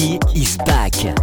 Nicky is back.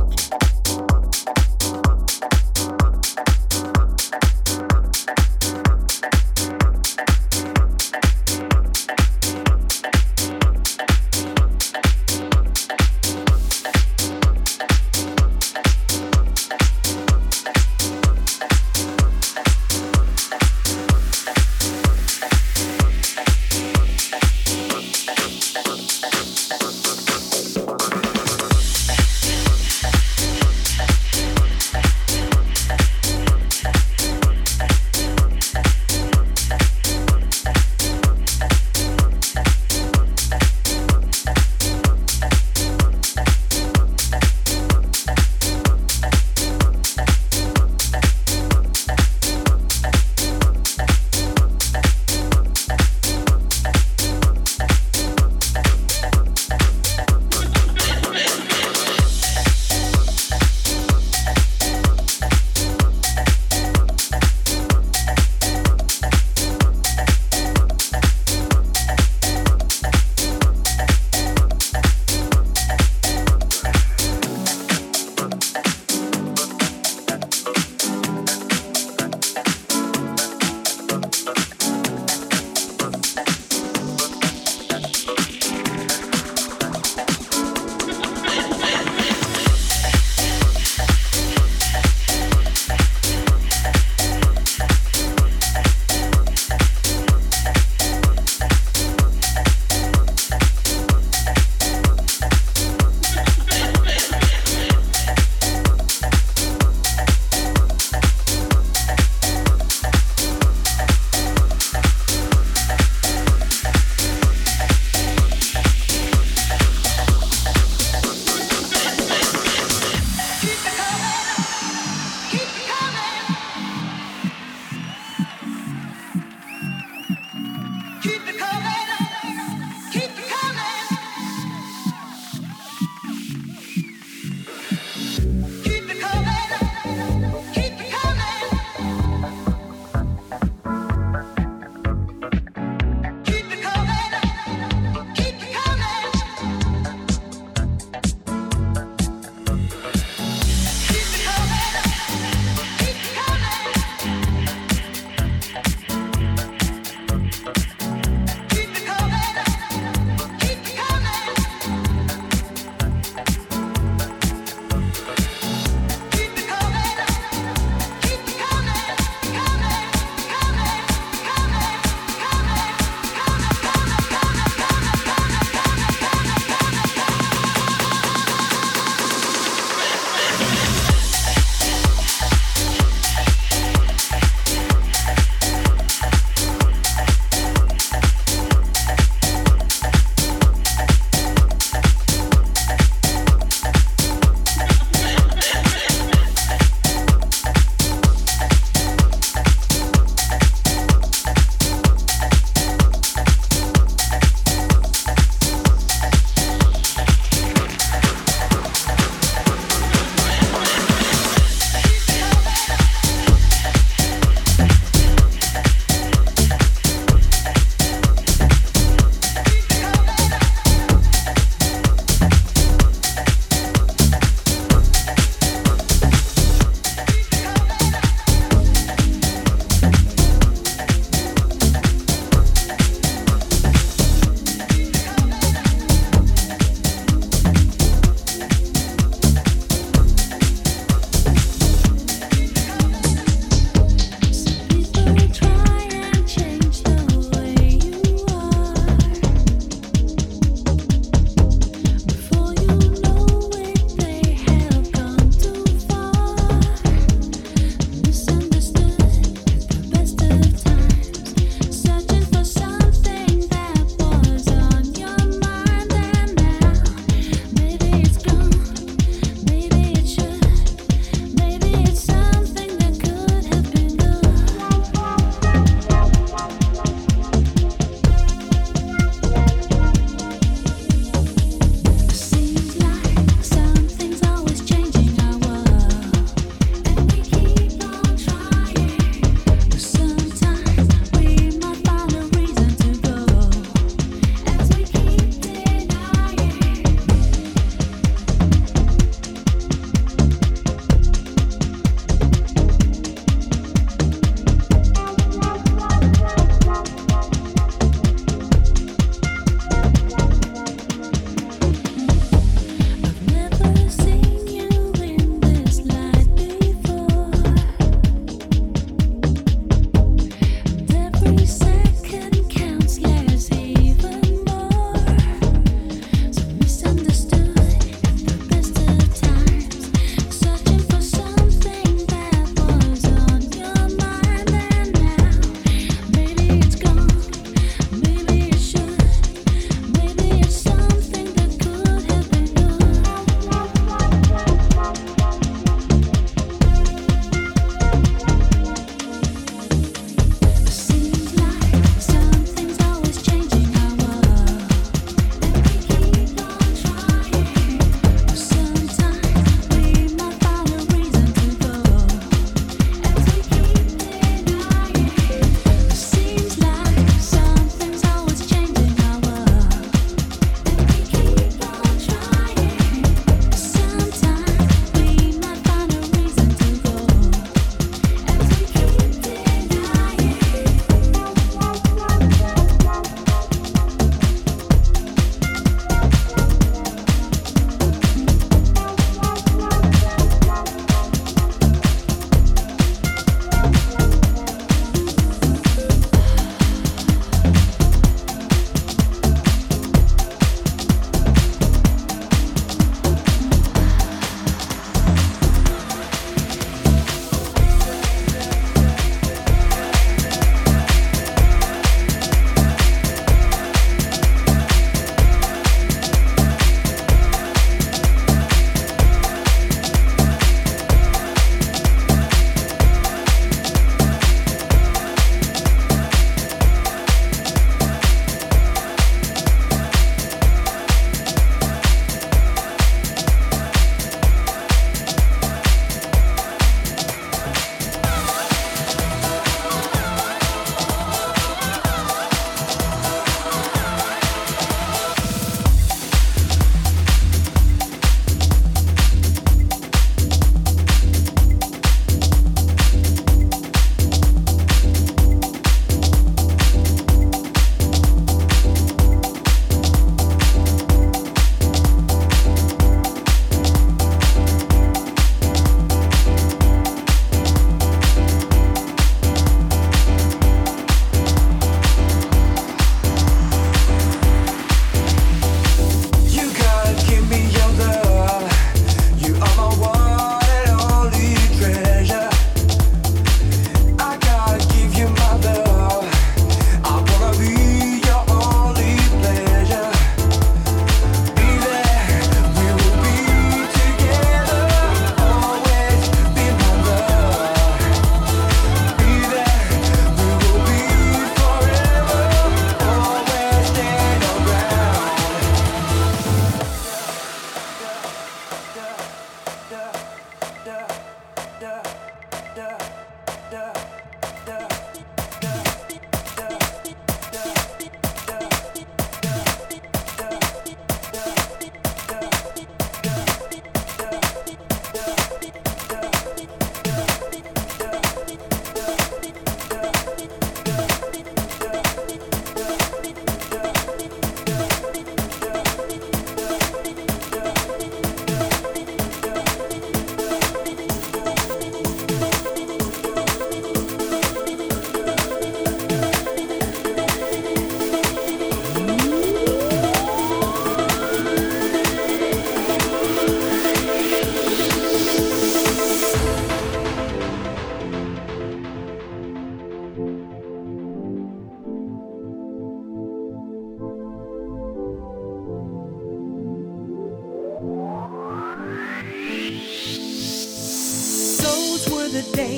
the day.